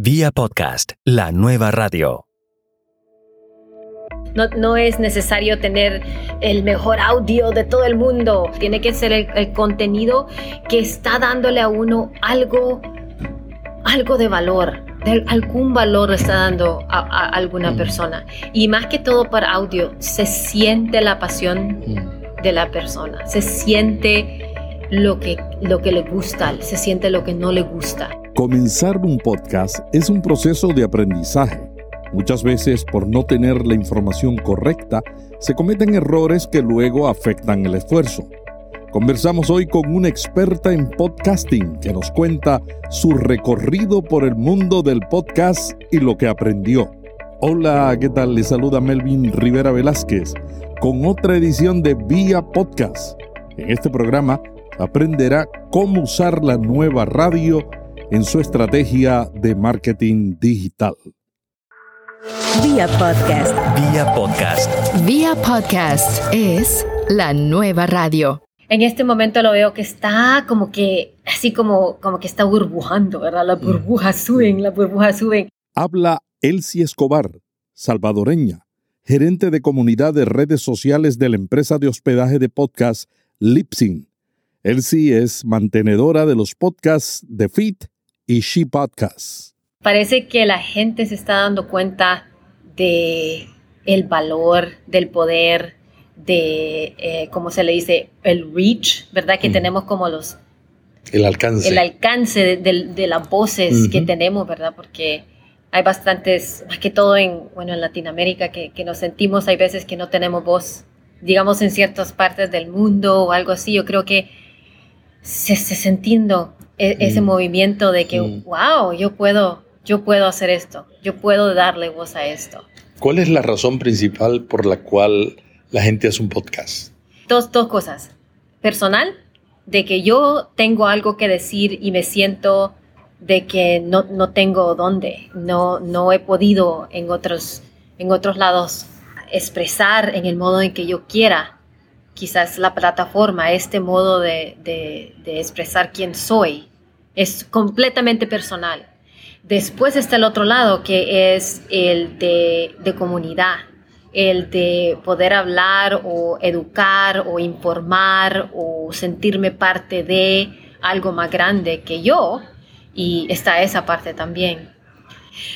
Vía podcast, la nueva radio. No, no, es necesario tener el mejor audio de todo el mundo. Tiene que ser el, contenido que está dándole a uno algo, algo de valor. De algún valor está dando a, alguna mm. persona. Y más que todo para audio, se siente la pasión mm. de la persona. Se siente lo que, lo que le gusta, se siente lo que no le gusta. Comenzar un podcast es un proceso de aprendizaje. Muchas veces, por no tener la información correcta, se cometen errores que luego afectan el esfuerzo. Conversamos hoy con una experta en podcasting que nos cuenta su recorrido por el mundo del podcast y lo que aprendió. Hola, ¿qué tal? Le saluda Melvin Rivera Velázquez con otra edición de Vía Podcast. En este programa aprenderá cómo usar la nueva radio en su estrategia de marketing digital. Vía Podcast. Vía Podcast. Vía Podcast es la nueva radio. En este momento lo veo que está como que, así como, como que está burbujando, ¿verdad? Las burbujas mm. suben, las burbujas suben. Habla Elsie Escobar, salvadoreña, gerente de comunidad de redes sociales de la empresa de hospedaje de podcast Lipsyn. Elsie es mantenedora de los podcasts de Fit y She Podcasts. Parece que la gente se está dando cuenta de el valor, del poder, de, eh, ¿cómo se le dice? El reach, ¿verdad? Que mm. tenemos como los... El alcance. El alcance de, las voces que tenemos, ¿verdad? Porque hay bastantes, más que todo en, bueno, en Latinoamérica, que, que, nos sentimos, hay veces que no tenemos voz, digamos en ciertas partes del mundo o algo así. Yo creo que se, se sintiendo e, ese mm. movimiento de que, wow, yo puedo, yo puedo hacer esto, yo puedo darle voz a esto. ¿Cuál es la razón principal por la cual la gente hace un podcast? Dos, dos cosas. Personal, de que yo tengo algo que decir y me siento de que no, no tengo dónde, no, no he podido en otros, en otros lados expresar en el modo en que yo quiera quizás la plataforma, este modo de, expresar quién soy, es completamente personal. Después está el otro lado, que es el de, de, comunidad, el de poder hablar o educar o informar o sentirme parte de algo más grande que yo. Y está esa parte también.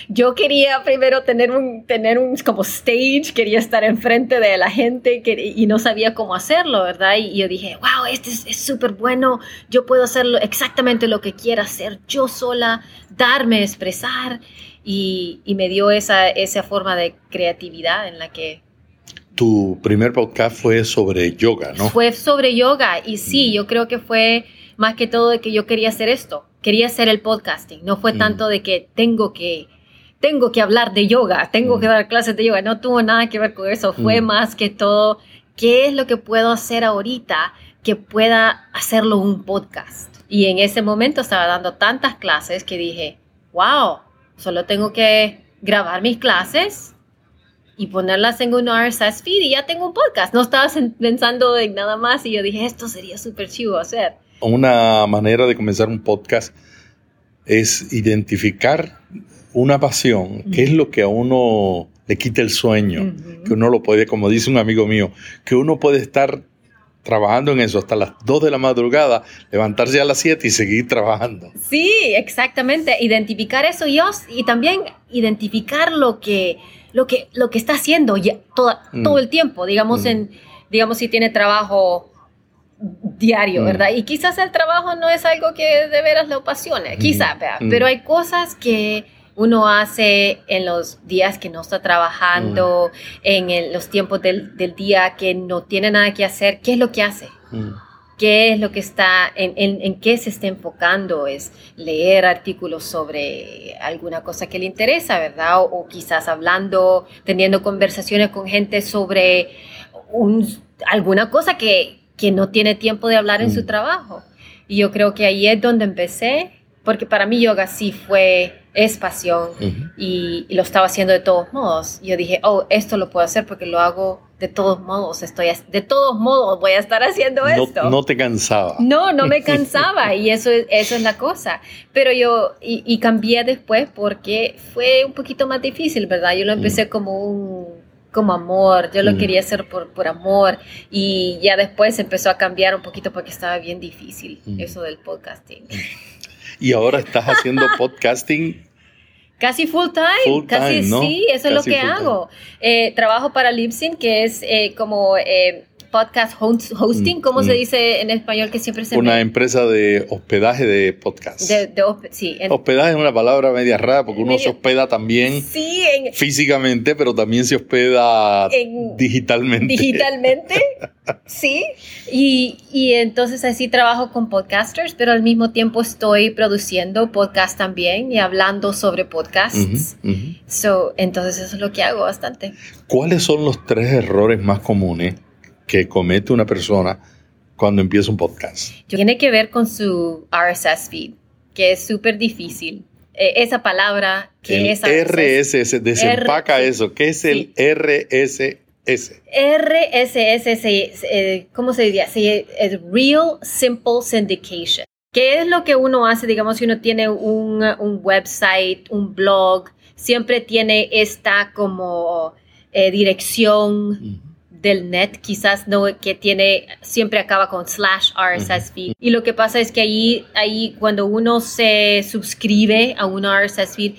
Yo quería primero tener un, tener un como stage, quería estar enfrente de la gente y no sabía cómo hacerlo, ¿verdad? Y, yo dije, wow, este es súper bueno, yo puedo hacerlo exactamente lo que quiera hacer yo sola, darme, expresar. Y, y me dio esa, esa forma de creatividad en la que tu primer podcast fue sobre yoga, ¿no? Fue sobre yoga y sí, mm. yo creo que fue más que todo de que yo quería hacer esto, quería hacer el podcasting, no fue mm. tanto de que tengo que tengo que hablar de yoga, tengo que mm. dar clases de yoga, no tuvo nada que ver con eso, fue mm. más que todo qué es lo que puedo hacer ahorita que pueda hacerlo un podcast. Y en ese momento estaba dando tantas clases que dije, wow, solo tengo que grabar mis clases y ponerlas en un RSS feed y ya tengo un podcast. No estaba pensando en nada más y yo dije, esto sería súper chivo hacer. Una manera de comenzar un podcast es identificar una pasión, que es lo que a uno le quita el sueño, que uno lo puede, como dice un amigo mío, que uno puede estar trabajando en eso hasta las 2 de la madrugada, levantarse a las 7 y seguir trabajando. Sí, exactamente, identificar eso y, y también identificar lo que, lo que, lo que está haciendo ya, mm. todo el tiempo, digamos, mm. en, digamos si tiene trabajo diario, mm. ¿verdad? Y quizás el trabajo no es algo que de veras lo apasione, quizás, pero hay cosas que uno hace en los días que no está trabajando, mm. en los tiempos del, día que no tiene nada que hacer, ¿qué es lo que hace? Mm. ¿Qué es lo que está, en, en, qué se está enfocando? Es leer artículos sobre alguna cosa que le interesa, ¿verdad? O, quizás hablando, teniendo conversaciones con gente sobre alguna cosa que, que, no tiene tiempo de hablar en su mm. trabajo. Y yo creo que ahí es donde empecé, porque para mí yoga sí fue es pasión y, lo estaba haciendo de todos modos. Yo dije, oh, esto lo puedo hacer porque lo hago de todos modos estoy, de todos modos voy a estar haciendo esto. No te cansaba. No, no me cansaba y eso, eso es la cosa. Pero yo, y, cambié después porque fue un poquito más difícil, ¿verdad? Yo lo empecé mm. como un, como amor, yo lo mm. quería hacer por, por amor y ya después empezó a cambiar un poquito porque estaba bien difícil mm. eso del podcasting. Y ahora estás haciendo podcasting Casi full time, casi sí, eso es lo que hago. Eh, trabajo para Libsyn, que es eh, como eh, podcast hosting, ¿cómo se mm. dice en español que siempre se Una empresa de hospedaje de podcast. sí, hospedaje es una palabra media rara porque uno se hospeda también físicamente, pero también se hospeda digitalmente. Digitalmente, sí. Y, y, entonces así trabajo con podcasters, pero al mismo tiempo estoy produciendo podcast también y hablando sobre podcasts. So, entonces eso es lo que hago bastante. ¿Cuáles son los tres errores más comunes? Que comete una persona cuando empieza un podcast? Tiene que ver con su RSS feed, que es súper difícil. Eh, esa palabra que es RSS, desempaca eso. ¿Qué es el RSS? RSS, eh, ¿cómo se diría? Es Real Simple Syndication. ¿Qué es lo que uno hace, digamos, si uno tiene un, un website, un blog, siempre tiene esta como eh, dirección del net, quizás no, que tiene, siempre acaba con slash RSS feed. Y lo que pasa es que ahí, ahí cuando uno se suscribe a un RSS feed,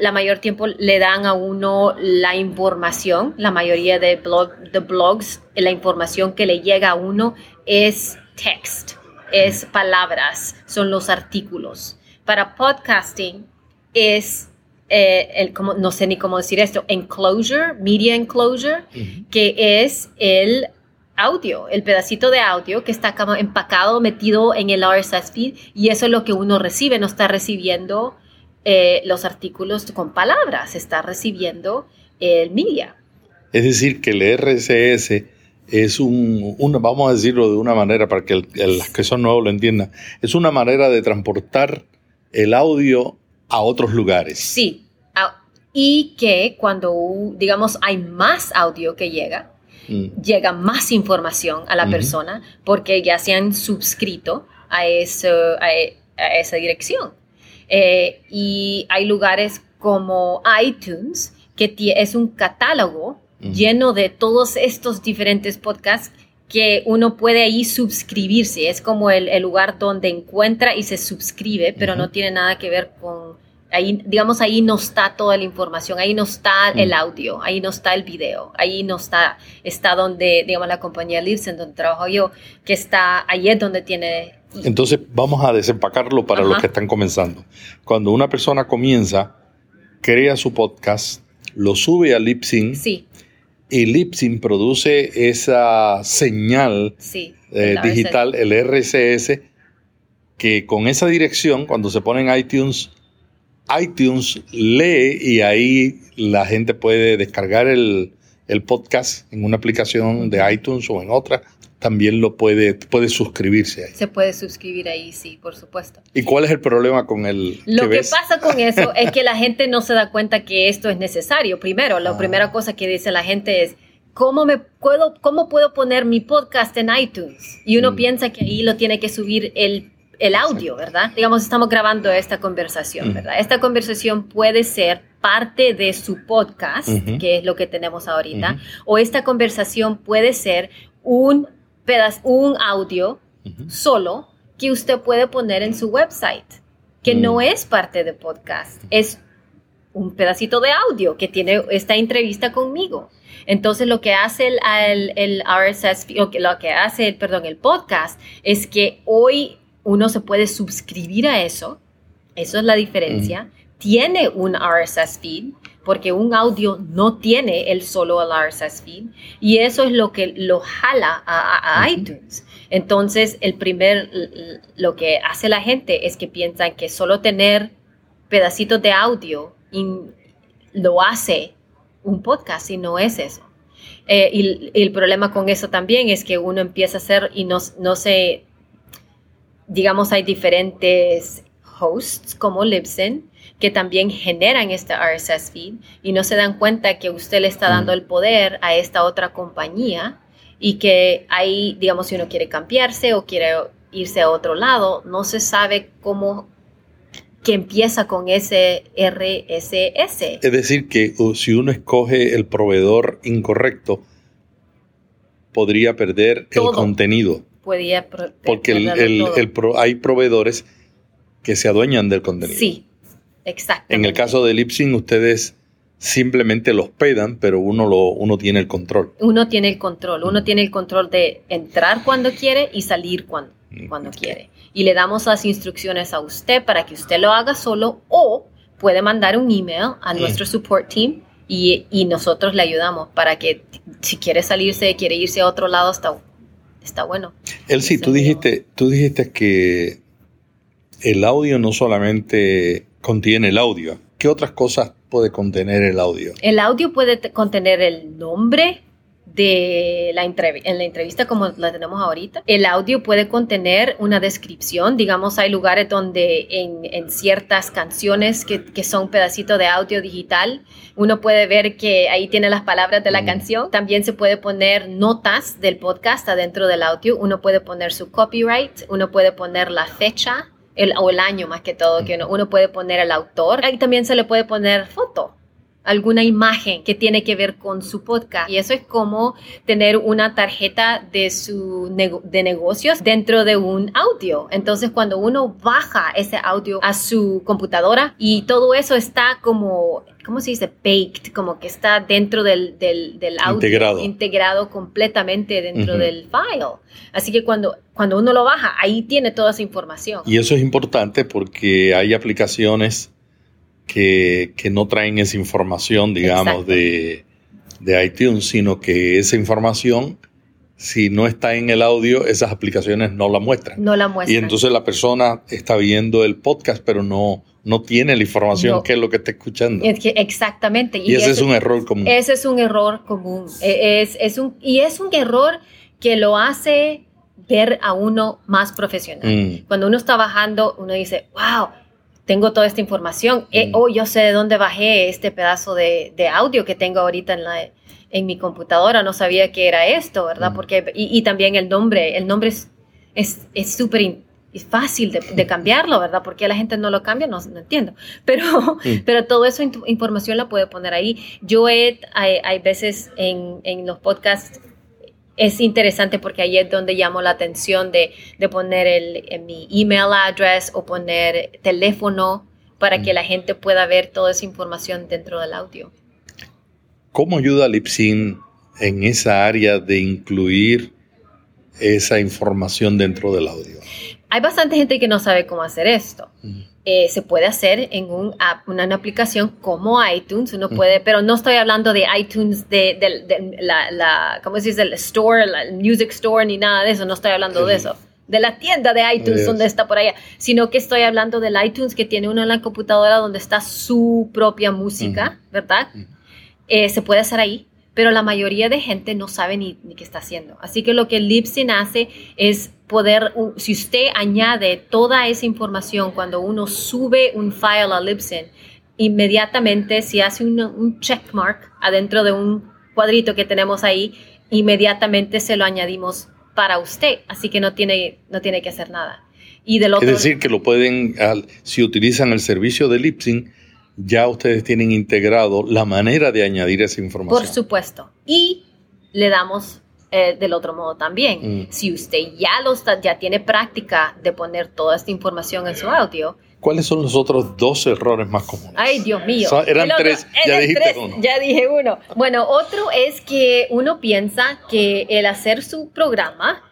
la mayor tiempo le dan a uno la información, la mayoría de, blog, de blogs, la información que le llega a uno es text, es palabras, son los artículos. Para podcasting es eh, el, como, no sé ni cómo decir esto, enclosure, media enclosure, que es el audio, el pedacito de audio que está como empacado, metido en el RSS feed y eso es lo que uno recibe, no está recibiendo eh, los artículos con palabras, está recibiendo el media. Es decir, que el RSS es un, vamos a decirlo de una manera para que los que son nuevos lo entiendan, es una manera de transportar el audio a otros lugares. Sí. Y que cuando, digamos, hay más audio que llega, mm. llega más información a la persona porque ya se han suscrito a, eso, a, esa dirección. Eh, y hay lugares como iTunes, que es un catálogo lleno de todos estos diferentes podcasts que uno puede ahí suscribirse. Es como el, lugar donde encuentra y se suscribe, pero no tiene nada que ver con... Ahí, digamos, ahí no está toda la información, ahí no está el audio, ahí no está el video, ahí no está, está donde, digamos, la compañía Libsyn, donde trabajo yo, que está, ahí es donde tiene... Entonces, vamos a desempacarlo para los que están comenzando. Cuando una persona comienza, crea su podcast, lo sube a Libsyn. Sí y Lipsyn produce esa señal eh, digital, el RSS, que con esa dirección, cuando se pone en iTunes, iTunes lee y ahí la gente puede descargar el, el podcast en una aplicación de iTunes o en otra también lo puede, puede suscribirse ahí. Se puede suscribir ahí, sí, por supuesto. ¿Y cuál es el problema con el... Lo que, pasa con eso es que la gente no se da cuenta que esto es necesario. Primero, la ah. primera cosa que dice la gente es, ¿cómo, me puedo, ¿cómo puedo poner mi podcast en iTunes? Y uno mm. piensa que ahí lo tiene que subir el, el audio, ¿verdad? Digamos, estamos grabando esta conversación, mm. ¿verdad? Esta conversación puede ser parte de su podcast, que es lo que tenemos ahorita, o esta conversación puede ser un un audio solo que usted puede poner en su website, que no mm. es parte de podcast, es un pedacito de audio que tiene esta entrevista conmigo. Entonces lo que hace el, el, RSS, o lo que hace, perdón, el podcast es que hoy uno se puede suscribir a eso, eso es la diferencia, mm. Tiene un RSS feed, porque un audio no tiene el solo el RSS feed y eso es lo que lo jala a, iTunes. Entonces, el primer, lo que hace la gente es que piensan que solo tener pedacitos de audio lo hace un podcast y no es eso. Eh, y, el problema con eso también es que uno empieza a hacer y no, no se, digamos, hay diferentes hosts como Libsyn que también generan este RSS feed y no se dan cuenta que usted le está mm. dando el poder a esta otra compañía y que ahí, digamos, si uno quiere cambiarse o quiere irse a otro lado, no se sabe cómo que empieza con ese RSS. Es decir, que si uno escoge el proveedor incorrecto, podría perder el contenido. Podría Porque hay proveedores que se adueñan del contenido. Sí, exacto. En el caso de Lipsyn, ustedes simplemente los pedan, pero uno, lo, uno tiene el control. Uno tiene el control, uno tiene el control de entrar cuando quiere y salir cuando, mm, cuando quiere. Y le damos las instrucciones a usted para que usted lo haga solo o puede mandar un email a nuestro support team y, y, nosotros le ayudamos para que si quiere salirse, quiere irse a otro lado, está, está bueno. Elsie, tú dijiste, tú dijiste que el audio no solamente contiene el audio. ¿Qué otras cosas puede contener el audio? El audio puede contener el nombre de la en la entrevista como la tenemos ahorita. El audio puede contener una descripción, digamos, hay lugares donde en, ciertas canciones que, que, son pedacitos de audio digital, uno puede ver que ahí tiene las palabras de la mm. canción. También se puede poner notas del podcast adentro del audio, uno puede poner su copyright, uno puede poner la fecha el, o el año más que todo, que uno, puede poner el autor. Ahí también se le puede poner foto alguna imagen que tiene que ver con su podcast. Y eso es como tener una tarjeta de, su de negocios dentro de un audio. Entonces, cuando uno baja ese audio a su computadora y todo eso está como, ¿cómo se dice? Baked, como que está dentro del, del, audio. Integrado. Integrado completamente dentro del file. Así que cuando, cuando uno lo baja, ahí tiene toda esa información. Y eso es importante porque hay aplicaciones que, no traen esa información, digamos, de, iTunes, sino que esa información, si no está en el audio, esas aplicaciones no la muestran. No la muestran. Y entonces la persona está viendo el podcast, pero no, no tiene la información que es lo que está escuchando. Es que exactamente. Y, ese, es un error común. Ese es un error común. E, es, es un, y es un error que lo hace ver a uno más profesional. Mm. Cuando uno está bajando, uno dice, wow, tengo toda esta información. Eh, mm. oh, yo sé de dónde bajé este pedazo de, audio que tengo ahorita en, la, en mi computadora. No sabía que era esto, ¿verdad? Mm. Porque, y, también el nombre. El nombre es súper es, fácil de, cambiarlo, ¿verdad? Porque la gente no lo cambia, no, entiendo. Pero, pero todo eso información la puede poner ahí. Yo he, hay, hay veces en, en los podcasts es interesante porque ahí es donde llamo la atención de, poner el, mi email address o poner teléfono para que mm. la gente pueda ver toda esa información dentro del audio. ¿Cómo ayuda Lipsin en esa área de incluir esa información dentro del audio? Hay bastante gente que no sabe cómo hacer esto. Mm. Eh, se puede hacer en un una, aplicación como iTunes, uno puede, pero no estoy hablando de iTunes, de, la, la, ¿cómo se dice? El store, el music store, ni nada de eso, no estoy hablando de eso. De la tienda de iTunes donde está por allá, sino que estoy hablando del iTunes que tiene uno en la computadora donde está su propia música, ¿verdad? Eh, se puede hacer ahí pero la mayoría de gente no sabe ni, qué está haciendo. Así que lo que Libsyn hace es poder, si usted añade toda esa información cuando uno sube un file a Libsyn, inmediatamente si hace un, un checkmark adentro de un cuadrito que tenemos ahí, inmediatamente se lo añadimos para usted. Así que no tiene, no tiene que hacer nada. Y del otro, es decir, que lo pueden, si utilizan el servicio de Libsyn, ya ustedes tienen integrado la manera de añadir esa información. Por supuesto. Y le damos eh, del otro modo también. Mm. Si usted ya, lo ya tiene práctica de poner toda esta información en su audio. ¿Cuáles son los otros dos errores más comunes? Ay, Dios mío. eran tres, ya dijiste uno. Ya dije uno. Bueno, otro es que uno piensa que el hacer su programa,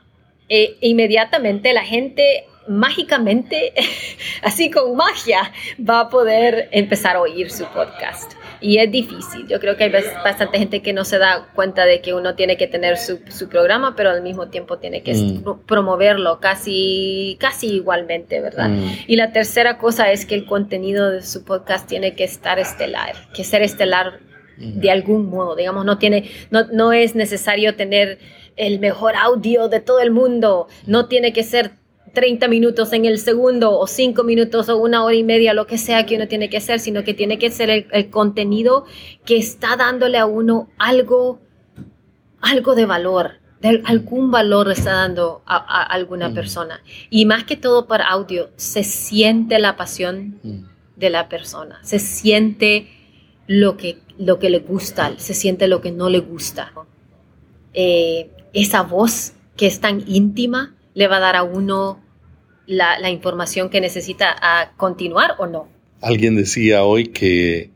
eh, inmediatamente la gente mágicamente, así con magia, va a poder empezar a oír su podcast. Y es difícil. Yo creo que hay bastante gente que no se da cuenta de que uno tiene que tener su, programa, pero al mismo tiempo tiene que mm. promoverlo casi, casi igualmente, ¿verdad? Mm. Y la tercera cosa es que el contenido de su podcast tiene que estar estelar, que ser estelar mm. de algún modo. Digamos, no, tiene, no, no es necesario tener el mejor audio de todo el mundo, no tiene que ser 30 minutos en el segundo o 5 minutos o una hora y media, lo que sea que uno tiene que hacer, sino que tiene que ser el, contenido que está dándole a uno algo, algo de valor, de algún valor está dando a, alguna mm. persona. Y más que todo para audio, se siente la pasión mm. de la persona, se siente lo que, lo que le gusta, se siente lo que no le gusta. Eh, esa voz que es tan íntima le va a dar a uno la, información que necesita a continuar o no. Alguien decía hoy que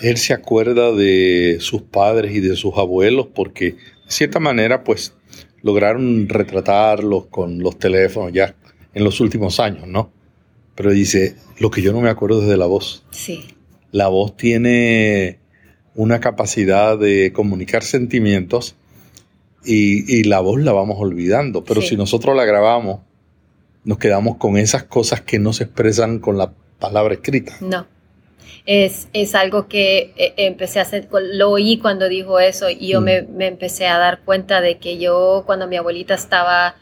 él se acuerda de sus padres y de sus abuelos porque de cierta manera pues lograron retratarlos con los teléfonos ya en los últimos años, ¿no? Pero dice, lo que yo no me acuerdo es de la voz. Sí. La voz tiene una capacidad de comunicar sentimientos y, la voz la vamos olvidando. Pero si nosotros la grabamos nos quedamos con esas cosas que no se expresan con la palabra escrita. No. Es, es algo que eh, empecé a hacer, lo oí cuando dijo eso y yo me, mm. me, empecé a dar cuenta de que yo cuando mi abuelita estaba,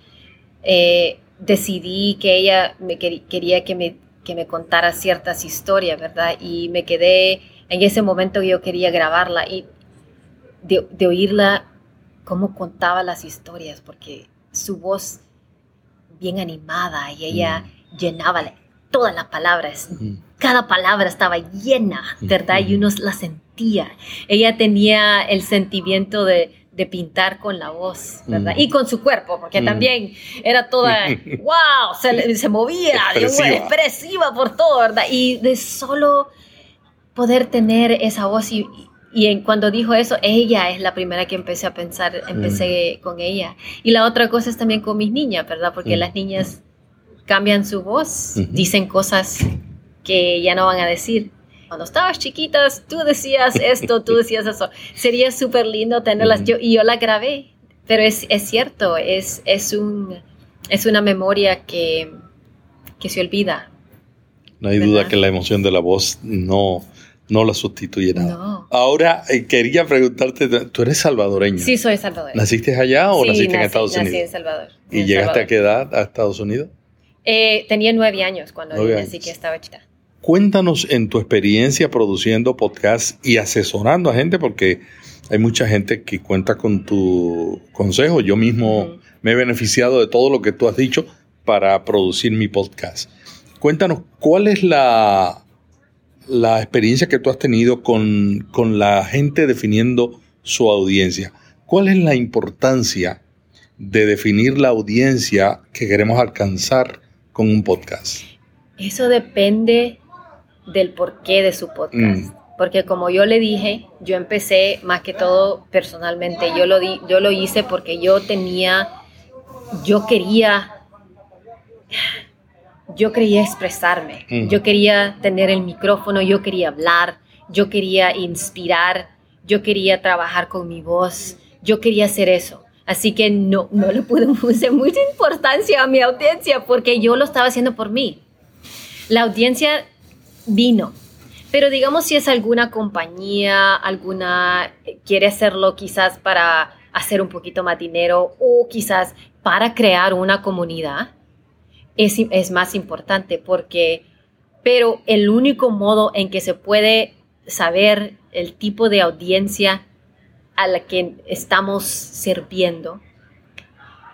eh, decidí que ella me quería que me, que me contara ciertas historias, ¿verdad? Y me quedé, en ese momento yo quería grabarla y de, de oírla cómo contaba las historias, porque su voz bien animada y ella mm. llenaba todas las palabras. Mm. Cada palabra estaba llena, ¿verdad? Y uno la sentía. Ella tenía el sentimiento de, pintar con la voz, ¿verdad? Mm. Y con su cuerpo, porque también era toda, wow, se, se movía, expresiva. expresiva por todo, ¿verdad? Y de solo poder tener esa voz y, y cuando dijo eso, ella es la primera que empecé a pensar, empecé mm. con ella. Y la otra cosa es también con mis niñas, ¿verdad? Porque mm. las niñas cambian su voz, dicen cosas que ya no van a decir. Cuando estabas chiquitas, tú decías esto, tú decías eso. Sería súper lindo tenerlas. yo, y yo la grabé, pero es, es cierto, es, es, un, es una memoria que, que se olvida. No hay duda que la emoción de la voz no, no la sustituye nada. Ahora eh, quería preguntarte, ¿tú eres salvadoreña? Sí, soy salvadoreña. ¿Naciste allá o naciste en Estados Unidos? Nací en Salvador. ¿Y llegaste a qué edad a Estados Unidos? Eh, tenía nueve años cuando vine, así que estaba chica. Cuéntanos en tu experiencia produciendo podcast y asesorando a gente, porque hay mucha gente que cuenta con tu consejo. Yo mismo me he beneficiado de todo lo que tú has dicho para producir mi podcast. Cuéntanos, ¿cuál es la la experiencia que tú has tenido con, la gente definiendo su audiencia. ¿Cuál es la importancia de definir la audiencia que queremos alcanzar con un podcast? Eso depende del porqué de su podcast. Mm. Porque como yo le dije, yo empecé más que todo personalmente. Yo lo, di, yo lo hice porque yo tenía, yo quería yo quería expresarme, yo quería tener el micrófono, yo quería hablar, yo quería inspirar, yo quería trabajar con mi voz, yo quería hacer eso. Así que no, no le pude poner mucha importancia a mi audiencia porque yo lo estaba haciendo por mí. La audiencia vino, pero digamos si es alguna compañía, alguna quiere hacerlo quizás para hacer un poquito más dinero o quizás para crear una comunidad, es, más importante porque, pero el único modo en que se puede saber el tipo de audiencia a la que estamos sirviendo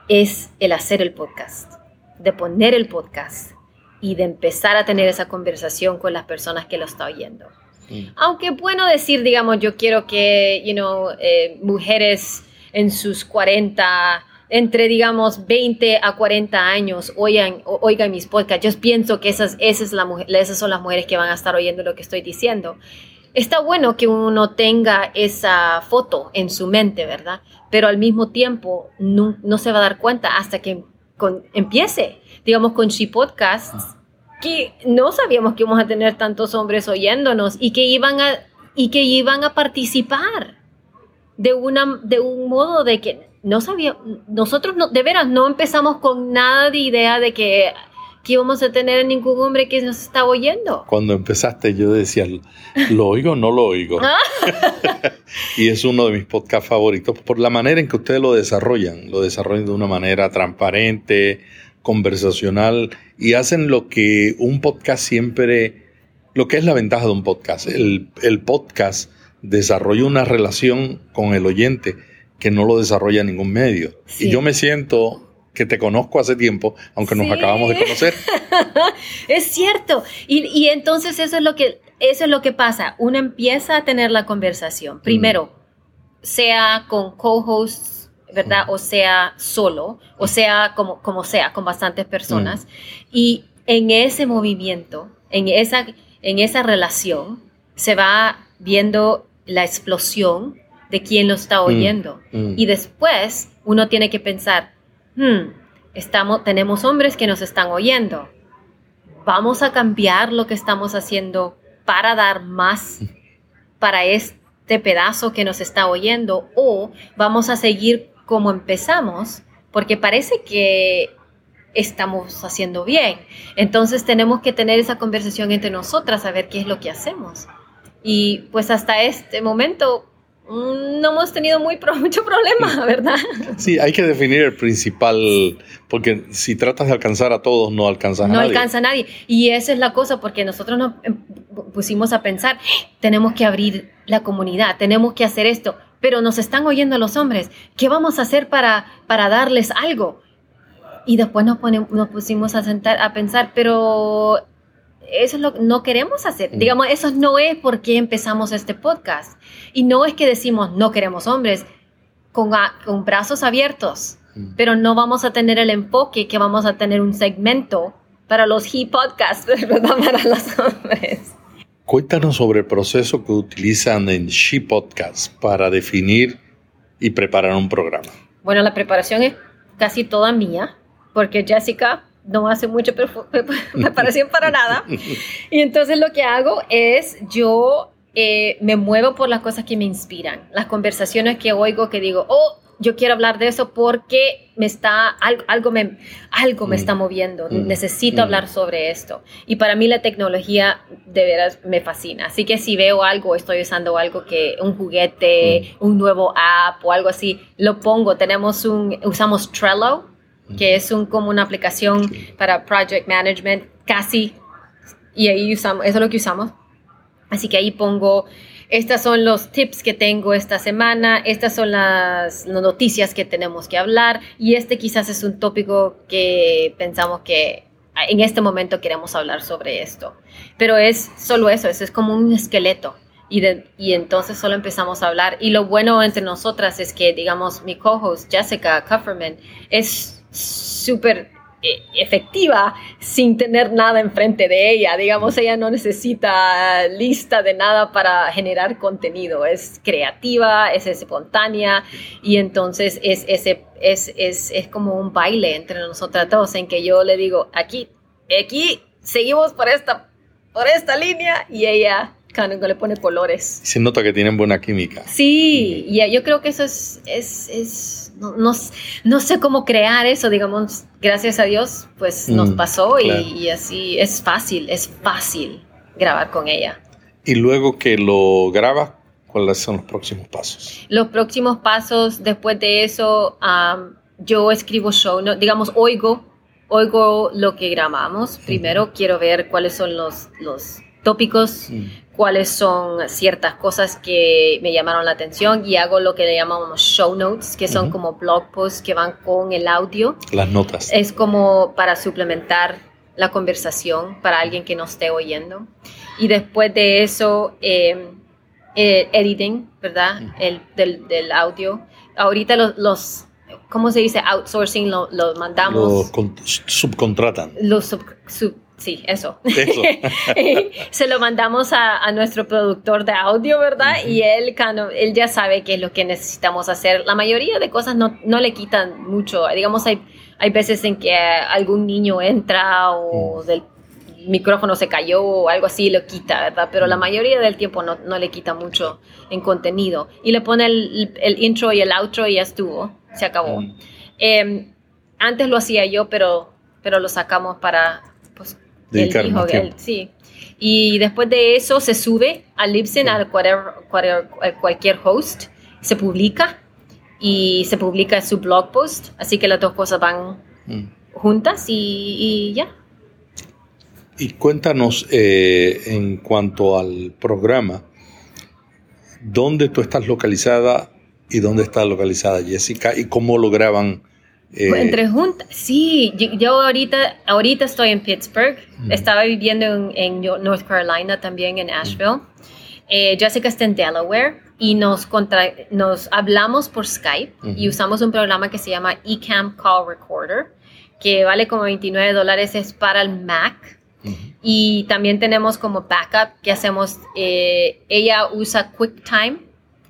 es el hacer el podcast, de poner el podcast y de empezar a tener esa conversación con las personas que lo están oyendo. Mm. Aunque bueno decir, digamos, yo quiero que, you know, eh, mujeres en sus 40 entre, digamos, 20 a 40 años oigan, oigan mis podcasts, yo pienso que esas, esas, la esas son las mujeres que van a estar oyendo lo que estoy diciendo. Está bueno que uno tenga esa foto en su mente, ¿verdad? Pero al mismo tiempo no, no se va a dar cuenta hasta que empiece. Digamos, con She Podcasts, que no sabíamos que íbamos a tener tantos hombres oyéndonos y que iban a, y que iban a participar de, una, de un modo de que no sabía, nosotros no, de veras no empezamos con nada de idea de que, que íbamos a tener ningún hombre que nos estaba oyendo. Cuando empezaste yo decía, ¿lo oigo o no lo oigo? Ah. y es uno de mis podcasts favoritos por la manera en que ustedes lo desarrollan, lo desarrollan de una manera transparente, conversacional y hacen lo que un podcast siempre, lo que es la ventaja de un podcast. El, podcast desarrolla una relación con el oyente que no lo desarrolla ningún medio. Y yo me siento que te conozco hace tiempo, aunque nos acabamos de conocer. es cierto. Y, y, entonces eso es lo que eso es lo que pasa. Uno empieza a tener la conversación. Primero, sea con co-hosts, ¿verdad? O sea solo, o sea como, como sea, con bastantes personas. Y en ese movimiento, en esa, en esa relación, se va viendo la explosión de quien lo está oyendo. Y después uno tiene que pensar, hmm, estamos, tenemos hombres que nos están oyendo. Vamos a cambiar lo que estamos haciendo para dar más para este pedazo que nos está oyendo o vamos a seguir como empezamos porque parece que estamos haciendo bien. Entonces tenemos que tener esa conversación entre nosotras a ver qué es lo que hacemos. Y pues hasta este momento Mm, no hemos tenido muy mucho problema, ¿verdad? Sí, hay que definir el principal, porque si tratas de alcanzar a todos, no alcanzas a nadie. No alcanza a nadie. Y esa es la cosa, porque nosotros nos em, pusimos a pensar, tenemos que abrir la comunidad, tenemos que hacer esto, pero nos están oyendo los hombres. ¿Qué vamos a hacer para, para darles algo? Y después nos, nos pusimos a, sentar, a pensar, pero eso es lo que no queremos hacer. Mm. Digamos, eso no es por qué empezamos este podcast. Y no es que decimos no queremos hombres con, con brazos abiertos, mm. pero no vamos a tener el enfoque que vamos a tener un segmento para los he podcasts, ¿verdad? Para los hombres. Cuéntanos sobre el proceso que utilizan en She Podcast para definir y preparar un programa. Bueno, la preparación es casi toda mía, porque Jessica no hace mucha preparación para nada. Y entonces lo que hago es yo eh, me muevo por las cosas que me inspiran, las conversaciones que oigo que digo, oh, yo quiero hablar de eso porque me está, algo, algo me, algo me mm. está moviendo, mm. necesito mm. hablar sobre esto. Y para mí la tecnología de veras me fascina. Así que si veo algo, estoy usando algo que, un juguete, un nuevo app o algo así, lo pongo. Tenemos un, usamos Trello que es un, como una aplicación para project management, casi, y ahí usamos, eso es lo que usamos. Así que ahí pongo, estas son los tips que tengo esta semana, estas son las, noticias que tenemos que hablar, y este quizás es un tópico que pensamos que en este momento queremos hablar sobre esto. Pero es solo eso, eso es como un esqueleto. Y, y, entonces solo empezamos a hablar. Y lo bueno entre nosotras es que, digamos, mi co-host Jessica Kufferman es súper eh, efectiva sin tener nada enfrente de ella. Digamos, ella no necesita lista de nada para generar contenido. Es creativa, es espontánea y entonces es, ese, es, es, es como un baile entre nosotras dos en que yo le digo, aquí, aquí, seguimos por esta, por esta línea y ella le pone colores. Se nota que tienen buena química. Sí, y yo creo que eso es, es, es no, no, sé cómo crear eso, digamos, gracias a Dios, pues nos mm, pasó y, así es fácil, es fácil grabar con ella. Y luego que lo grabas, ¿cuáles son los próximos pasos? Los próximos pasos, después de eso, yo escribo show, no, digamos, oigo, oigo lo que grabamos. Primero quiero ver cuáles son los, los tópicos, mm cuáles son ciertas cosas que me llamaron la atención y hago lo que le llamamos show notes, que son como blog posts que van con el audio. Las notas. Es como para suplementar la conversación para alguien que no esté oyendo. Y después de eso, em, eh, editing, ¿verdad? El, del, del, audio. Ahorita los, los ¿cómo se dice? Outsourcing, lo, mandamos. Lo subcontratan. Los sub, Sí, eso. se lo mandamos a, nuestro productor de audio, ¿verdad? Y él, él ya sabe qué es lo que necesitamos hacer. La mayoría de cosas no, no le quitan mucho. Digamos, hay, hay veces en que algún niño entra o del micrófono se cayó o algo así, lo quita, ¿verdad? Pero la mayoría del tiempo no, no le quita mucho en contenido. Y le pone el, el, intro y el outro y ya estuvo, se acabó. Em, antes lo hacía yo, pero, pero lo sacamos para más tiempo. sí. Y después de eso se sube a Libsyn, a cualquier, host, se publica y se publica su blog post, así que las dos cosas van, mm. juntas y, ya. Y cuéntanos eh, en cuanto al programa, ¿dónde tú estás localizada y dónde está localizada Jessica y cómo lo graban? Eh, Entre juntas, sí, yo, ahorita, ahorita estoy en Pittsburgh, estaba viviendo en, North Carolina también, en Asheville. Eh, Jessica está en Delaware y nos, contra, nos hablamos por Skype y usamos un programa que se llama eCam Call Recorder, que vale como 29 dólares, es para el Mac. Y también tenemos como backup que hacemos, eh, ella usa QuickTime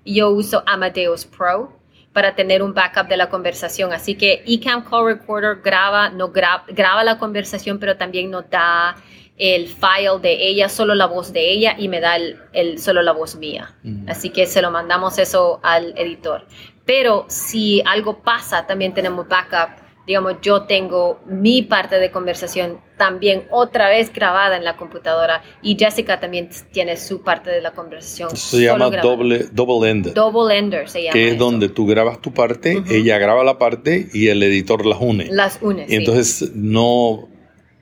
y yo uso Amadeus Pro para tener un backup de la conversación. Así que eCam Call Recorder graba, no graba la conversación, pero también nos da el file de ella, solo la voz de ella y me da el, solo la voz mía. Así que se lo mandamos eso al editor. Pero si algo pasa, también tenemos backup. Digamos, yo tengo mi parte de conversación también otra vez grabada en la computadora y Jessica también tiene su parte de la conversación. Se llama doble, double ender. Double ender se llama. Que es donde tú grabas tu parte, ella graba la parte y el editor las une. Las une. Y entonces no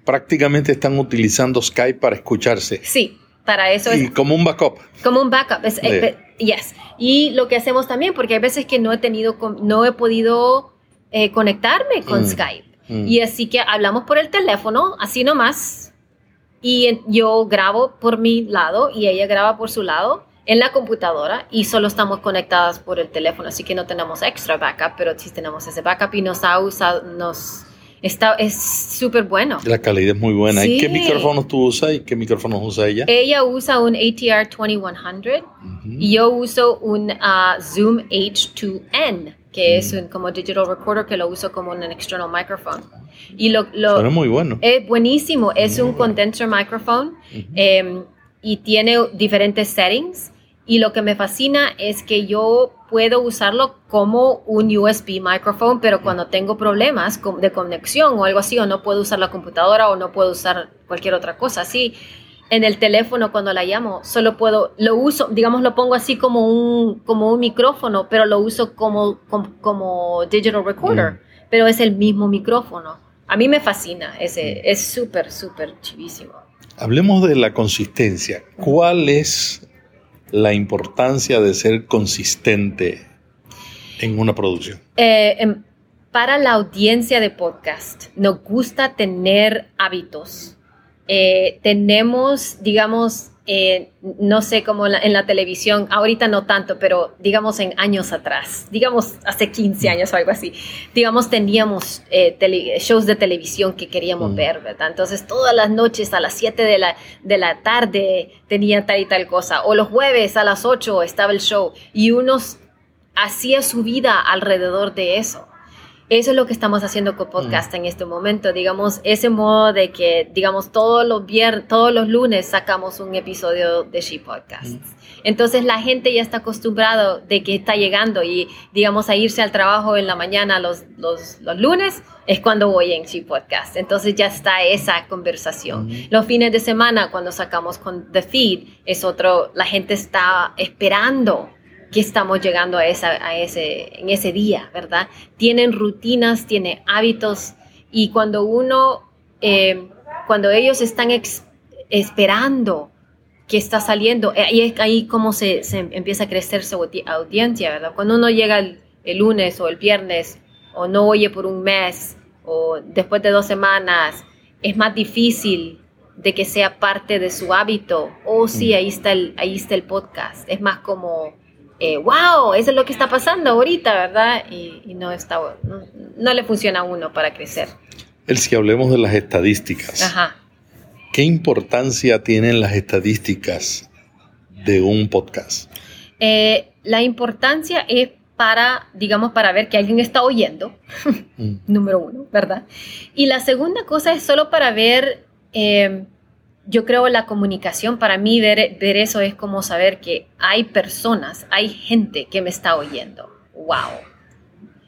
prácticamente están utilizando Skype para escucharse. Sí, para eso y como un backup. Como un backup, es, eh, yes. Y lo que hacemos también, porque hay veces que no he tenido, no he podido eh, conectarme con mm, Skype. Mm. Y así que hablamos por el teléfono, así nomás. Y yo grabo por mi lado y ella graba por su lado en la computadora y solo estamos conectadas por el teléfono, así que no tenemos extra backup, pero sí tenemos ese backup y nos ha usado, nos Está, es súper bueno. La calidad es muy buena. ¿Y qué micrófonos tú usas y qué micrófonos usa ella? Ella usa un ATR 2100 y yo uso un uh, Zoom H2N, que es un como digital recorder que lo uso como un external microphone. Y lo, lo Suena muy bueno. Es buenísimo. Es un condenser microphone em, y tiene diferentes settings. Y lo que me fascina es que yo puedo usarlo como un USB microphone, pero cuando tengo problemas de conexión o algo así, o no puedo usar la computadora o no puedo usar cualquier otra cosa así, en el teléfono cuando la llamo, solo puedo, lo uso, digamos, lo pongo así como un, como un micrófono, pero lo uso como, como, digital recorder, mm. pero es el mismo micrófono. A mí me fascina, ese, mm. es súper, súper chivísimo. Hablemos de la consistencia. ¿Cuál es la importancia de ser consistente en una producción? Eh, em, para la audiencia de podcast, nos gusta tener hábitos. Eh, tenemos, digamos, eh, no sé, cómo en la, televisión, ahorita no tanto, pero digamos en años atrás, digamos hace 15 años o algo así, digamos teníamos eh, shows de televisión que queríamos mm. ver, ¿verdad? Entonces todas las noches a las 7 de la, de la tarde tenía tal y tal cosa, o los jueves a las 8 estaba el show y uno hacía su vida alrededor de eso. Eso es lo que estamos haciendo con podcast mm. en este momento, digamos, ese modo de que, digamos, todos los viernes, todos los lunes sacamos un episodio de She Podcast. Mm. Entonces la gente ya está acostumbrado de que está llegando y, digamos, a irse al trabajo en la mañana los, los, los lunes es cuando voy en She Podcast. Entonces ya está esa conversación. Mm. Los fines de semana, cuando sacamos con The Feed, es otro, la gente está esperando que estamos llegando a, esa, a ese, en ese día, ¿verdad? Tienen rutinas, tienen hábitos y cuando uno, eh, cuando ellos están esperando que está saliendo, eh, ahí es ahí como se, se, empieza a crecer su audiencia, ¿verdad? Cuando uno llega el, lunes o el viernes o no oye por un mes o después de dos semanas, es más difícil de que sea parte de su hábito. Oh, sí, mm. ahí está el, ahí está el podcast. Es más como eh, wow, eso es lo que está pasando ahorita, ¿verdad? Y, no, está, no, le funciona a uno para crecer. El si hablemos de las estadísticas. Ajá. ¿Qué importancia tienen las estadísticas de un podcast? Eh, la importancia es para, digamos, para ver que alguien está oyendo, mm. número uno, ¿verdad? Y la segunda cosa es solo para ver eh, yo creo la comunicación, para mí ver, ver eso es como saber que hay personas, hay gente que me está oyendo. ¡Wow!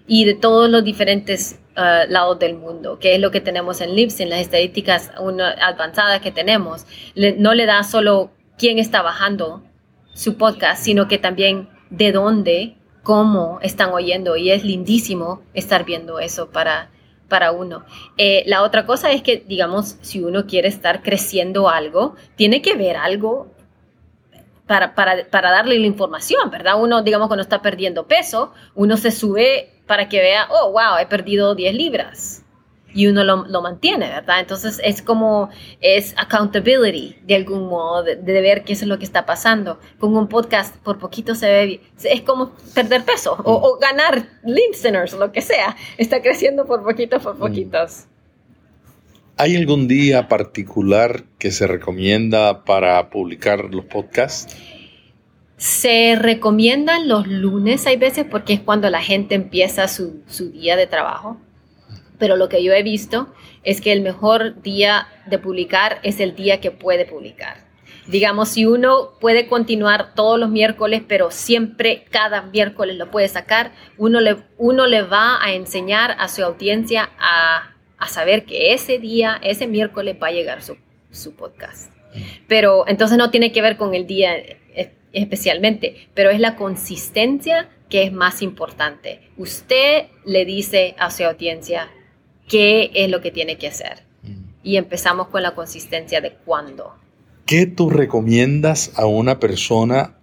Y de todos los diferentes uh, lados del mundo, que es lo que tenemos en Libsyn, las estadísticas avanzadas que tenemos, no le da solo quién está bajando su podcast, sino que también de dónde, cómo están oyendo. Y es lindísimo estar viendo eso para, para uno. Eh, la otra cosa es que, digamos, si uno quiere estar creciendo algo, tiene que ver algo para, para, para, darle la información, ¿verdad? Uno, digamos, cuando está perdiendo peso, uno se sube para que vea, oh, wow, he perdido 10 libras y uno lo, lo, mantiene, ¿verdad? Entonces es como, es accountability de algún modo, de, ver qué es lo que está pasando. Con un podcast por poquito se ve, es como perder peso o, ganar listeners, lo que sea. Está creciendo por poquito, por poquitos. ¿Hay algún día particular que se recomienda para publicar los podcasts? Se recomiendan los lunes, hay veces, porque es cuando la gente empieza su, su día de trabajo pero lo que yo he visto es que el mejor día de publicar es el día que puede publicar. Digamos, si uno puede continuar todos los miércoles, pero siempre cada miércoles lo puede sacar, uno le, uno le va a enseñar a su audiencia a, saber que ese día, ese miércoles va a llegar su, su podcast. Pero entonces no tiene que ver con el día especialmente, pero es la consistencia que es más importante. Usted le dice a su audiencia, qué es lo que tiene que hacer. Mm. Y empezamos con la consistencia de cuándo. ¿Qué tú recomiendas a una persona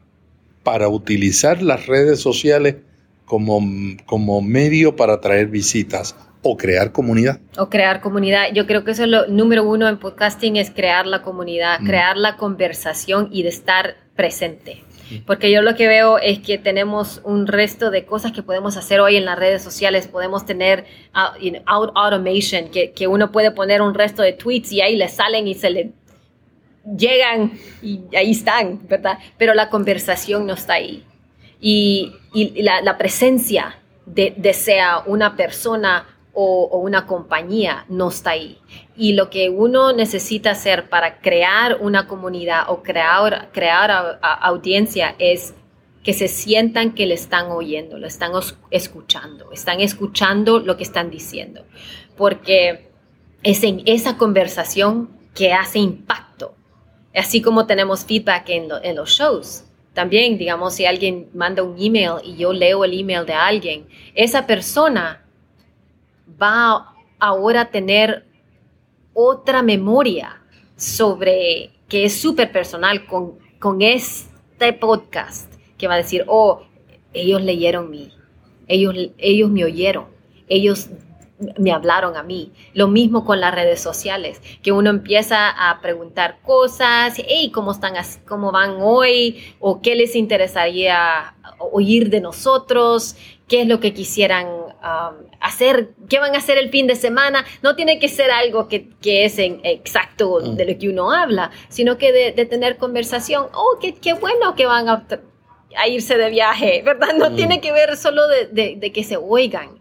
para utilizar las redes sociales como, como medio para atraer visitas o crear comunidad. O crear comunidad. Yo creo que eso es lo número uno en podcasting, es crear la comunidad, mm. crear la conversación y de estar presente. Porque yo lo que veo es que tenemos un resto de cosas que podemos hacer hoy en las redes sociales. Podemos tener uh, automation, que, que, uno puede poner un resto de tweets y ahí le salen y se le llegan y ahí están, ¿verdad? Pero la conversación no está ahí. Y, y la, la, presencia de, de sea una persona o, una compañía no está ahí. Y lo que uno necesita hacer para crear una comunidad o crear, crear audiencia es que se sientan que le están oyendo, lo están escuchando, están escuchando lo que están diciendo. Porque es en esa conversación que hace impacto. Así como tenemos feedback en, en los shows. También, digamos, si alguien manda un email y yo leo el email de alguien, esa persona va ahora a tener otra memoria sobre que es súper personal con, con este podcast, que va a decir, oh, ellos leyeron mi, ellos, ellos me oyeron, ellos me hablaron a mí. Lo mismo con las redes sociales, que uno empieza a preguntar cosas, hey, ¿cómo, están, cómo van hoy? ¿O qué les interesaría oír de nosotros? ¿Qué es lo que quisieran um, hacer? ¿Qué van a hacer el fin de semana? No tiene que ser algo que, que es en exacto mm. de lo que uno habla, sino que de, tener conversación. Oh, qué, qué bueno que van a, a, irse de viaje, ¿verdad? No mm. tiene que ver solo de, de que se oigan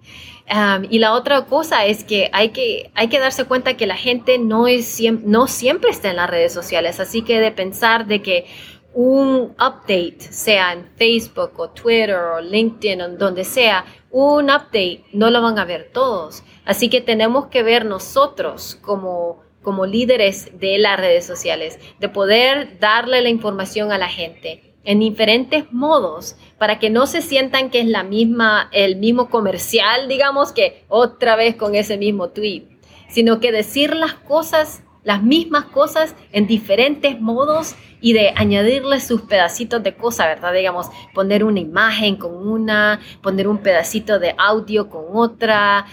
y la otra cosa es que hay, que hay que darse cuenta que la gente no, es, no siempre está en las redes sociales, así que de pensar de que un update, sea en Facebook o Twitter o LinkedIn o donde sea, un update no lo van a ver todos. Así que tenemos que ver nosotros como, como líderes de las redes sociales, de poder darle la información a la gente en diferentes modos para que no se sientan que es la misma, el mismo comercial, digamos, que otra vez con ese mismo tweet, sino que decir las cosas, las mismas cosas en diferentes modos y de añadirle sus pedacitos de cosa, ¿verdad? Digamos, poner una imagen con una, poner un pedacito de audio con otra,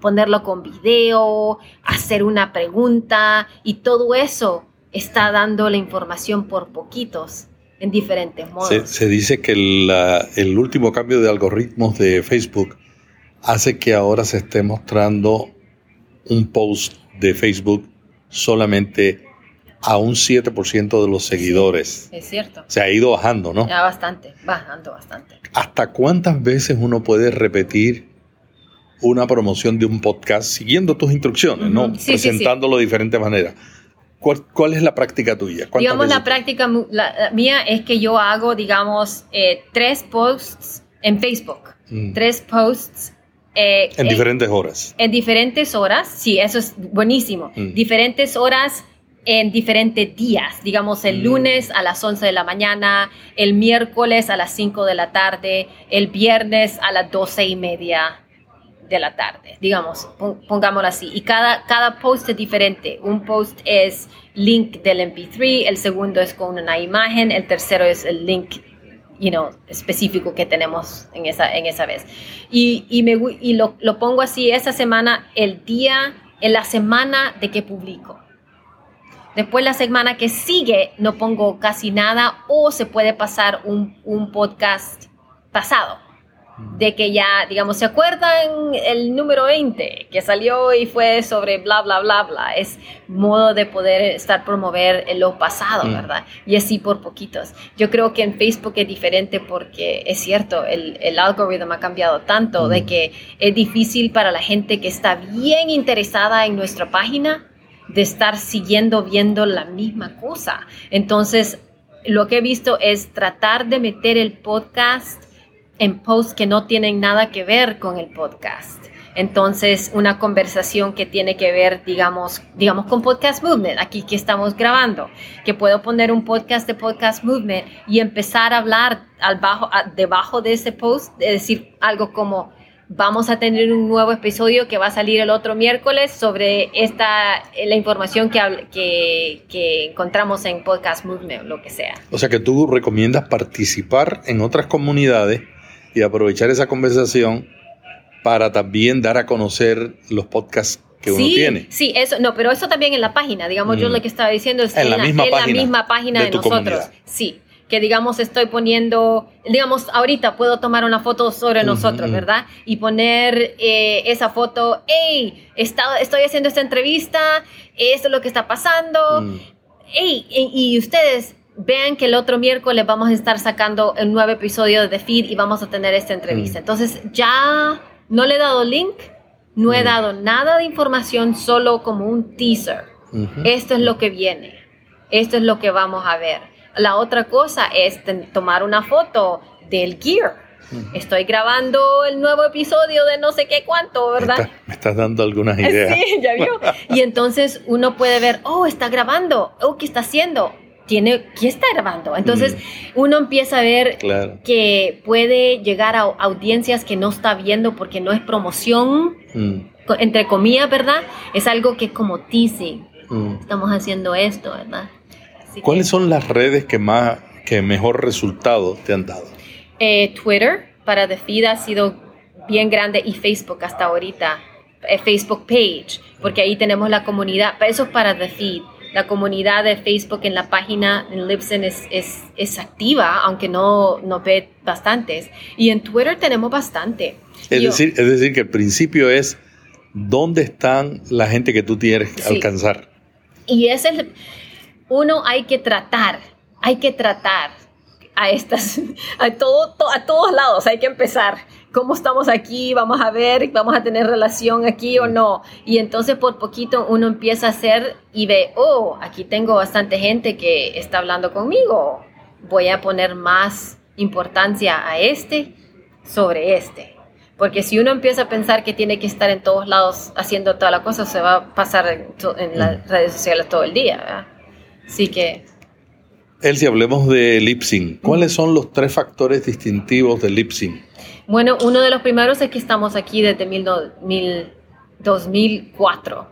ponerlo con video, hacer una pregunta y todo eso está dando la información por poquitos en diferentes modos. Se, dice que el último cambio de algoritmos de Facebook hace que ahora se esté mostrando un post de Facebook solamente a un 7% de los seguidores. es cierto. Se ha ido bajando, ¿no? Ya bastante, bajando bastante. ¿Hasta cuántas veces uno puede repetir una promoción de un podcast siguiendo tus instrucciones, ¿no? Presentándolo de diferentes maneras. ¿Cuál, es la práctica tuya? Digamos, la práctica mía es que yo hago, digamos, eh, tres posts en Facebook. Mm. Tres posts. Eh, en diferentes horas. En diferentes horas, sí, eso es buenísimo. Mm. Diferentes horas en diferentes días, digamos el mm. lunes a las 11 de la mañana, el miércoles a las 5 de la tarde, el viernes a las 12 y media de la tarde, digamos, pongámoslo así. Y cada, cada post es diferente. Un post es link del MP3, el segundo es con una imagen, el tercero es el link you know, específico que tenemos en esa, en esa vez. Y, y, me, y lo, lo pongo así, esa semana, el día, en la semana de que publico. Después la semana que sigue no pongo casi nada o se puede pasar un, un podcast pasado de que ya, digamos, ¿se acuerdan el número 20 que salió y fue sobre bla, bla, bla, bla? Es modo de poder estar promover lo pasado, mm. ¿verdad? Y así por poquitos. Yo creo que en Facebook es diferente porque es cierto, el, el algoritmo ha cambiado tanto de mm. que es difícil para la gente que está bien interesada en nuestra página de estar siguiendo viendo la misma cosa. Entonces, lo que he visto es tratar de meter el podcast en posts que no tienen nada que ver con el podcast. Entonces, una conversación que tiene que ver, digamos, digamos con Podcast Movement, aquí que estamos grabando, que puedo poner un podcast de Podcast Movement y empezar a hablar al bajo, debajo de ese post, es decir algo como, vamos a tener un nuevo episodio que va a salir el otro miércoles sobre esta, la información que, que, que encontramos en Podcast Movement, lo que sea. O sea que tú recomiendas participar en otras comunidades y aprovechar esa conversación para también dar a conocer los podcasts que uno tiene. Sí, eso, no, pero eso también en la página, digamos, yo mm. lo que estaba diciendo es en, la, misma página, la misma página de, nosotros. Sí, que digamos estoy poniendo, digamos, ahorita puedo tomar una foto sobre nosotros, ¿verdad? Y poner eh, esa foto, hey, estoy haciendo esta entrevista, esto es lo que está pasando, mm. hey, y ustedes, vean que el otro miércoles vamos a estar sacando el nuevo episodio de The Feed y vamos a tener esta entrevista. Mm. Entonces ya no le he dado link, no he mm. dado nada de información, solo como un teaser. Esto es lo que viene, esto es lo que vamos a ver. La otra cosa es tomar una foto del gear. Estoy grabando el nuevo episodio de no sé qué cuánto, ¿verdad? Me, estás dando algunas ideas. Sí, ya vio. y entonces uno puede ver, oh, está grabando, oh, ¿qué está haciendo? tiene, ¿quién está grabando? Entonces mm. uno empieza a ver que puede llegar a audiencias que no está viendo porque no es promoción, mm. entre comillas, ¿verdad? Es algo que es como teasing. Mm. Estamos haciendo esto, ¿verdad? ¿Cuáles son las redes que más, que mejor resultado te han dado? Eh, Twitter para The Feed ha sido bien grande y Facebook hasta ahorita. Eh, Facebook page, porque ahí tenemos la comunidad, eso es para The Feed la comunidad de Facebook en la página en Libsyn es, es, es, activa, aunque no, no ve bastantes. Y en Twitter tenemos bastante. Es, decir, es decir, que el principio es dónde están la gente que tú quieres alcanzar. Y es el, uno hay que tratar, hay que tratar a estas, a, todo, a todos lados, hay que empezar cómo estamos aquí, vamos a ver, vamos a tener relación aquí o no. Y entonces por poquito uno empieza a hacer y ve, oh, aquí tengo bastante gente que está hablando conmigo. Voy a poner más importancia a este sobre este. Porque si uno empieza a pensar que tiene que estar en todos lados haciendo toda la cosa, se va a pasar en, las redes sociales todo el día. Así que... Elsie, hablemos de Lipsing. ¿Cuáles son los tres factores distintivos de Lipsing? Bueno, uno de los primeros es que estamos aquí desde 2004.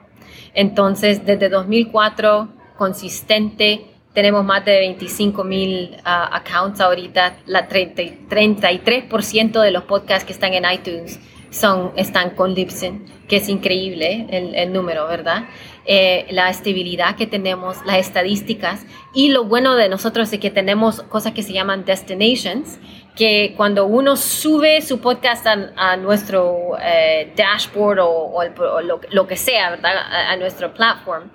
Entonces, desde 2004, consistente, tenemos más de 25 mil ah, accounts ahorita. La 30, 33% de los podcasts que están en iTunes son, están con Libsyn, que es increíble el, número, ¿verdad? Eh, la estabilidad que tenemos, las estadísticas y lo bueno de nosotros es que tenemos cosas que se llaman destinations, que cuando uno sube su podcast a, nuestro eh, dashboard o, lo, que sea, ¿verdad? A, nuestro platform,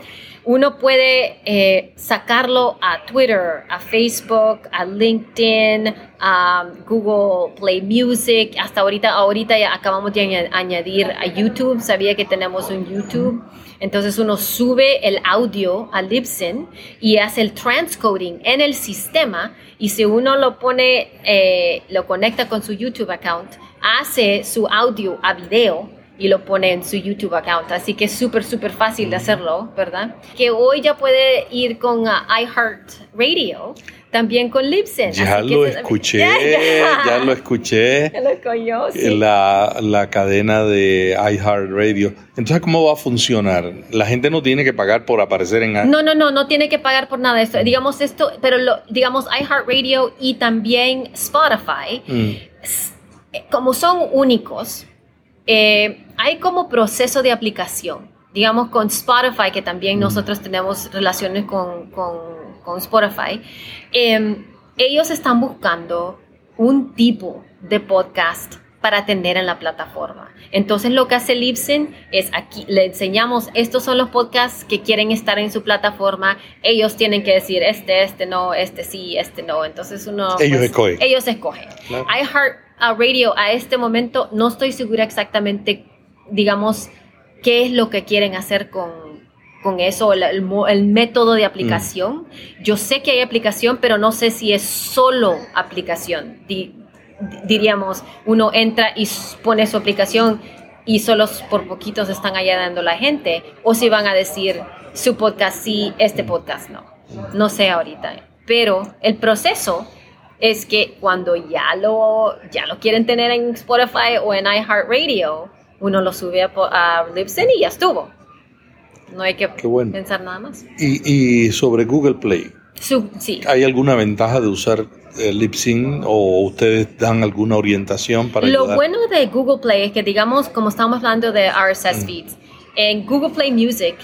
uno puede eh, sacarlo a Twitter, a Facebook, a LinkedIn, a Google Play Music, hasta ahorita, ahorita ya acabamos de añadir a YouTube, sabía que tenemos un YouTube. Entonces uno sube el audio a Libsyn y hace el transcoding en el sistema. Y si uno lo pone, eh, lo conecta con su YouTube account, hace su audio a video y lo pone en su YouTube account. Así que es súper, súper fácil de hacerlo, ¿verdad? Que hoy ya puede ir con uh, iHeartRadio, también con Libsyn. Ya lo escuché, ya, lo escuché. Ya lo sí. la, la cadena de iHeartRadio. Entonces, ¿cómo va a funcionar? La gente no tiene que pagar por aparecer en... No, no, no, no tiene que pagar por nada de esto. Digamos esto, pero lo, digamos iHeartRadio y también Spotify, mm. como son únicos, eh, hay como proceso de aplicación. Digamos con Spotify, que también nosotros tenemos relaciones con, con, Spotify, em, ellos están buscando un tipo de podcast para tener en la plataforma. Entonces lo que hace Libsyn es aquí le enseñamos estos son los podcasts que quieren estar en su plataforma. Ellos tienen que decir este, este no, este sí, este no. Entonces uno ellos pues, escogen. Ellos escogen. Radio a este momento no estoy segura exactamente, digamos, qué es lo que quieren hacer con, con eso, el, el, método de aplicación. Mm. Yo sé que hay aplicación, pero no sé si es solo aplicación. diríamos, uno entra y pone su aplicación y solo por poquitos están dando la gente, o si van a decir su podcast sí, este podcast no. No sé ahorita. Pero el proceso es que cuando ya lo, ya lo quieren tener en Spotify o en iHeartRadio, uno lo sube a, a Libsyn y ya estuvo. No hay que pensar nada más. ¿Y, sobre Google Play? sí. ¿Hay alguna ventaja de usar eh, o ustedes dan alguna orientación para Lo bueno de Google Play es que, digamos, como estamos hablando de RSS mm. feeds, en Google Play Music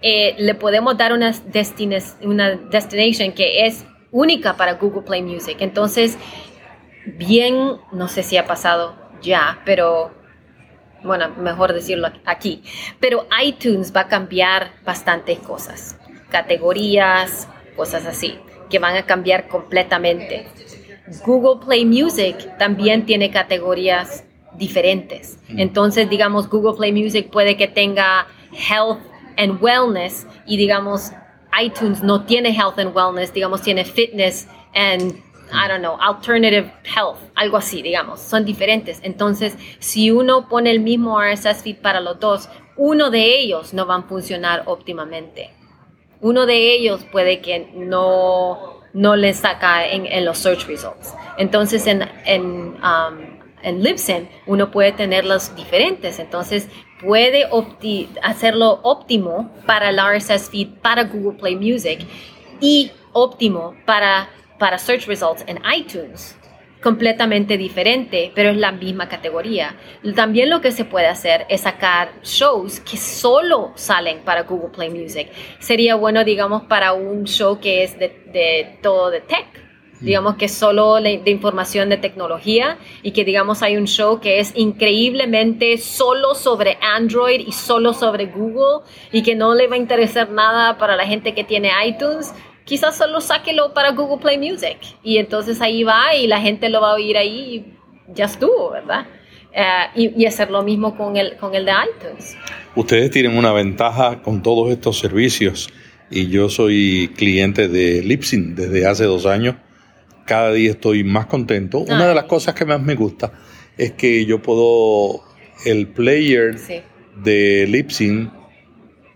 eh, le podemos dar una, una destination que es única para Google Play Music. Entonces, bien, no sé si ha pasado ya, pero bueno, mejor decirlo aquí, pero iTunes va a cambiar bastantes cosas, categorías, cosas así, que van a cambiar completamente. Google Play Music también tiene categorías diferentes. Mm. Entonces, digamos, Google Play Music puede que tenga health and wellness y digamos iTunes no tiene health and wellness, digamos, tiene fitness and I don't know, alternative health, algo así, digamos, son diferentes. Entonces, si uno pone el mismo RSS feed para los dos, uno de ellos no va a funcionar óptimamente. Uno de ellos puede que no, no le saca en, los search results. Entonces, en, en, um, en Libsyn, uno puede tenerlos diferentes. Entonces, puede hacerlo óptimo para el RSS feed, para Google Play Music y óptimo para, para Search Results en iTunes. Completamente diferente, pero es la misma categoría. También lo que se puede hacer es sacar shows que solo salen para Google Play Music. Sería bueno, digamos, para un show que es de, de todo de tech digamos que solo de información de tecnología y que digamos hay un show que es increíblemente solo sobre Android y solo sobre Google y que no le va a interesar nada para la gente que tiene iTunes, quizás solo sáquelo para Google Play Music y entonces ahí va y la gente lo va a oír ahí y ya estuvo, ¿verdad? Eh, y, y, hacer lo mismo con el, con el de iTunes. Ustedes tienen una ventaja con todos estos servicios y yo soy cliente de Lipsyn desde hace dos años cada día estoy más contento. Una de las cosas que más me gusta es que yo puedo, el player de Lipsyn,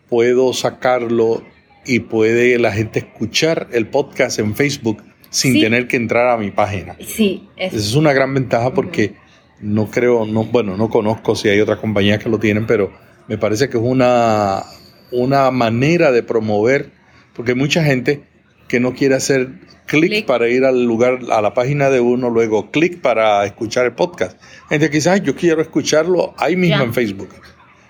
puedo sacarlo y puede la gente escuchar el podcast en Facebook sin tener que entrar a mi página. Sí, es, es una gran ventaja porque no creo, no, bueno, no conozco si hay otras compañías que lo tienen, pero me parece que es una, una manera de promover, porque mucha gente que no quiere hacer clic para ir al lugar, a la página de uno, luego clic para escuchar el podcast. Gente quizás yo quiero escucharlo ahí mismo en Facebook.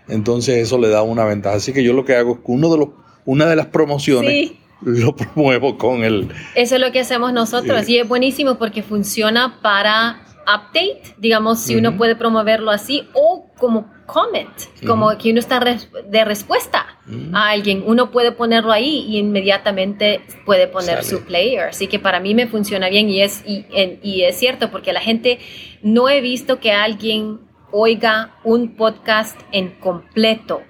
Entonces eso le da una ventaja. Así que yo lo que hago es que uno de los, una de las promociones lo promuevo con el... Eso es lo que hacemos nosotros y es buenísimo porque funciona para update, digamos, si uno puede promoverlo así o como comment, como que uno está de respuesta a alguien, uno puede ponerlo ahí y inmediatamente puede poner su player. Así que para mí me funciona bien y es, y, y es cierto porque la gente no he visto que alguien oiga un podcast en completo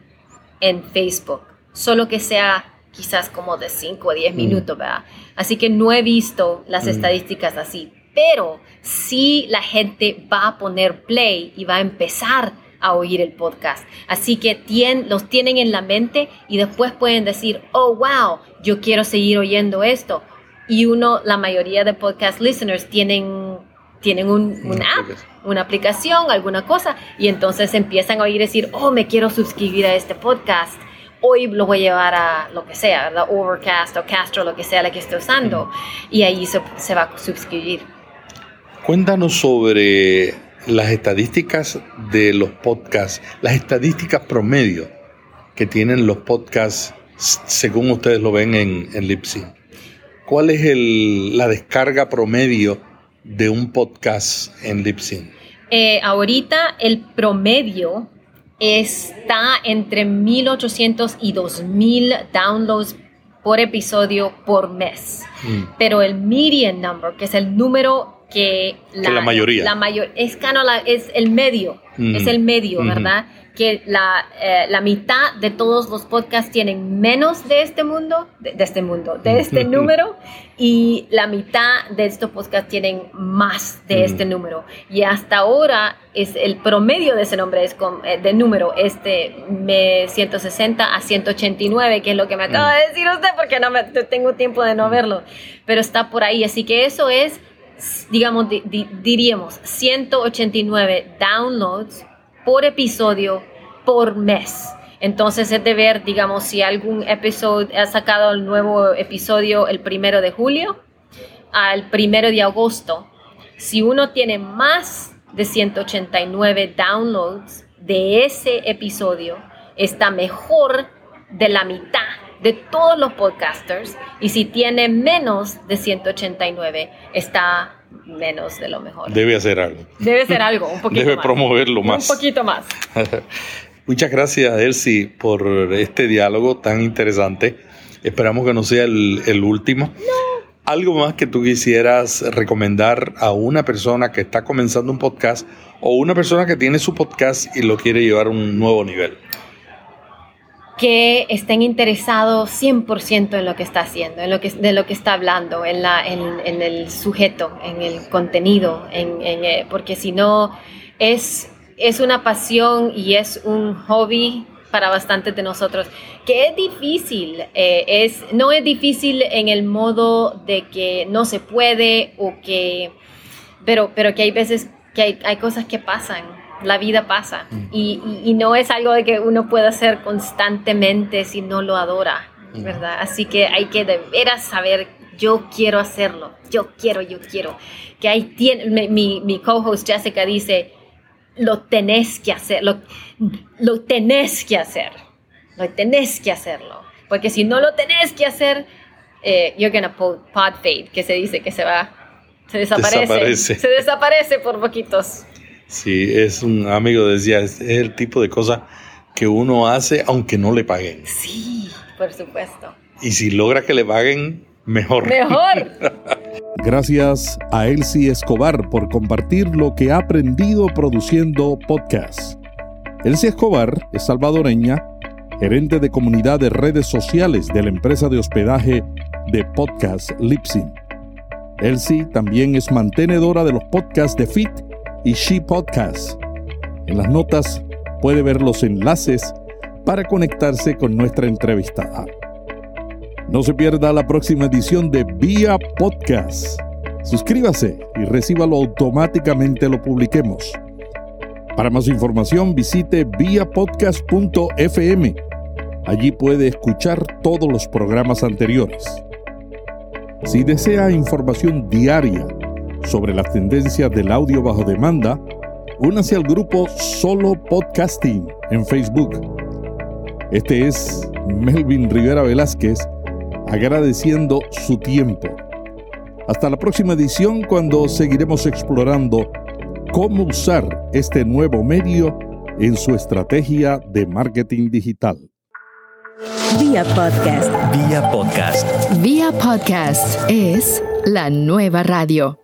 en Facebook, solo que sea quizás como de 5 o 10 minutos, ¿verdad? Así que no he visto las estadísticas así, pero si la gente va a poner play y va a empezar a oír el podcast. Así que los tienen en la mente y después pueden decir, oh, wow, yo quiero seguir oyendo esto. Y uno, la mayoría de podcast listeners tienen, tienen un, una app, una aplicación, alguna cosa, y entonces empiezan a oír decir, oh, me quiero suscribir a este podcast hoy lo voy a llevar a lo que sea, la Overcast o Castro, lo que sea la que esté usando, y ahí se, se, va a suscribir. Cuéntanos sobre las estadísticas de los podcasts, las estadísticas promedio que tienen los podcasts según ustedes lo ven en, en Lipsy. ¿Cuál es el, la descarga promedio de un podcast en Lipsy? Eh, ahorita el promedio está entre 1800 y 2000 downloads por episodio por mes. Mm. Pero el median number, que es el número que la, mayoría. La mayor, es, es el medio, mm. es el medio, ¿verdad? Que la, eh, la, mitad de todos los podcasts tienen menos de este mundo, de, este mundo, de este número, y la mitad de estos podcasts tienen más de este número. Y hasta ahora es el promedio de ese nombre es con, eh, de número. Este me 160 a 189, que es lo que me acaba de decir usted porque no me, tengo tiempo de no verlo, pero está por ahí, así que eso es digamos diríamos 189 downloads por episodio por mes. Entonces es de ver, digamos, si algún episodio ha sacado el nuevo episodio el primero de julio al primero de agosto. Si uno tiene más de 189 downloads de ese episodio, está mejor de la mitad de todos los podcasters. Y si tiene menos de 189, está menos de lo mejor. Debe hacer algo. Debe ser algo, un poquito Debe promoverlo más. Un poquito más. Muchas gracias, Elsie, por este diálogo tan interesante. Esperamos que no sea el, último. ¿Algo más que tú quisieras recomendar a una persona que está comenzando un podcast o una persona que tiene su podcast y lo quiere llevar a un nuevo nivel? Que estén interesados 100% en lo que está haciendo, en lo que, de lo que está hablando, en, la, en, el sujeto, en el contenido, en, eh, porque si no es, es una pasión y es un hobby para bastantes de nosotros, que es difícil, eh, es, no es difícil en el modo de que no se puede o que, pero, pero que hay veces que hay, hay cosas que pasan la vida pasa mm. y, no es algo de que uno pueda hacer constantemente si no lo adora, mm. ¿verdad? Así que hay que de veras saber, yo quiero hacerlo, yo quiero, yo quiero. Que ahí tiene, mi, mi co-host Jessica dice, lo tenés que hacer, lo, lo tenés que hacer, lo tenés que hacerlo, porque si no lo tenés que hacer, eh, you're gonna pod fade, que se dice que se va, se desaparece. se desaparece por poquitos. Sí, es un amigo decía, es el tipo de cosa que uno hace aunque no le paguen. Sí, por supuesto. Y si logra que le paguen, mejor. Mejor. Gracias a Elsie Escobar por compartir lo que ha aprendido produciendo podcasts. Elsie Escobar es salvadoreña, gerente de comunidad de redes sociales de la empresa de hospedaje de podcast Lipsyn. Elsie también es mantenedora de los podcasts de Fit y She Podcast. En las notas puede ver los enlaces para conectarse con nuestra entrevistada. No se pierda la próxima edición de Vía Podcast. Suscríbase y recíbalo automáticamente lo publiquemos. Para más información visite viapodcast.fm. Allí puede escuchar todos los programas anteriores. Si desea información diaria sobre las tendencias del audio bajo demanda, únase al grupo Solo Podcasting en Facebook. Este es Melvin Rivera Velázquez agradeciendo su tiempo. Hasta la próxima edición cuando seguiremos explorando cómo usar este nuevo medio en su estrategia de marketing digital. Vía podcast. Vía podcast. Vía podcast es la nueva radio.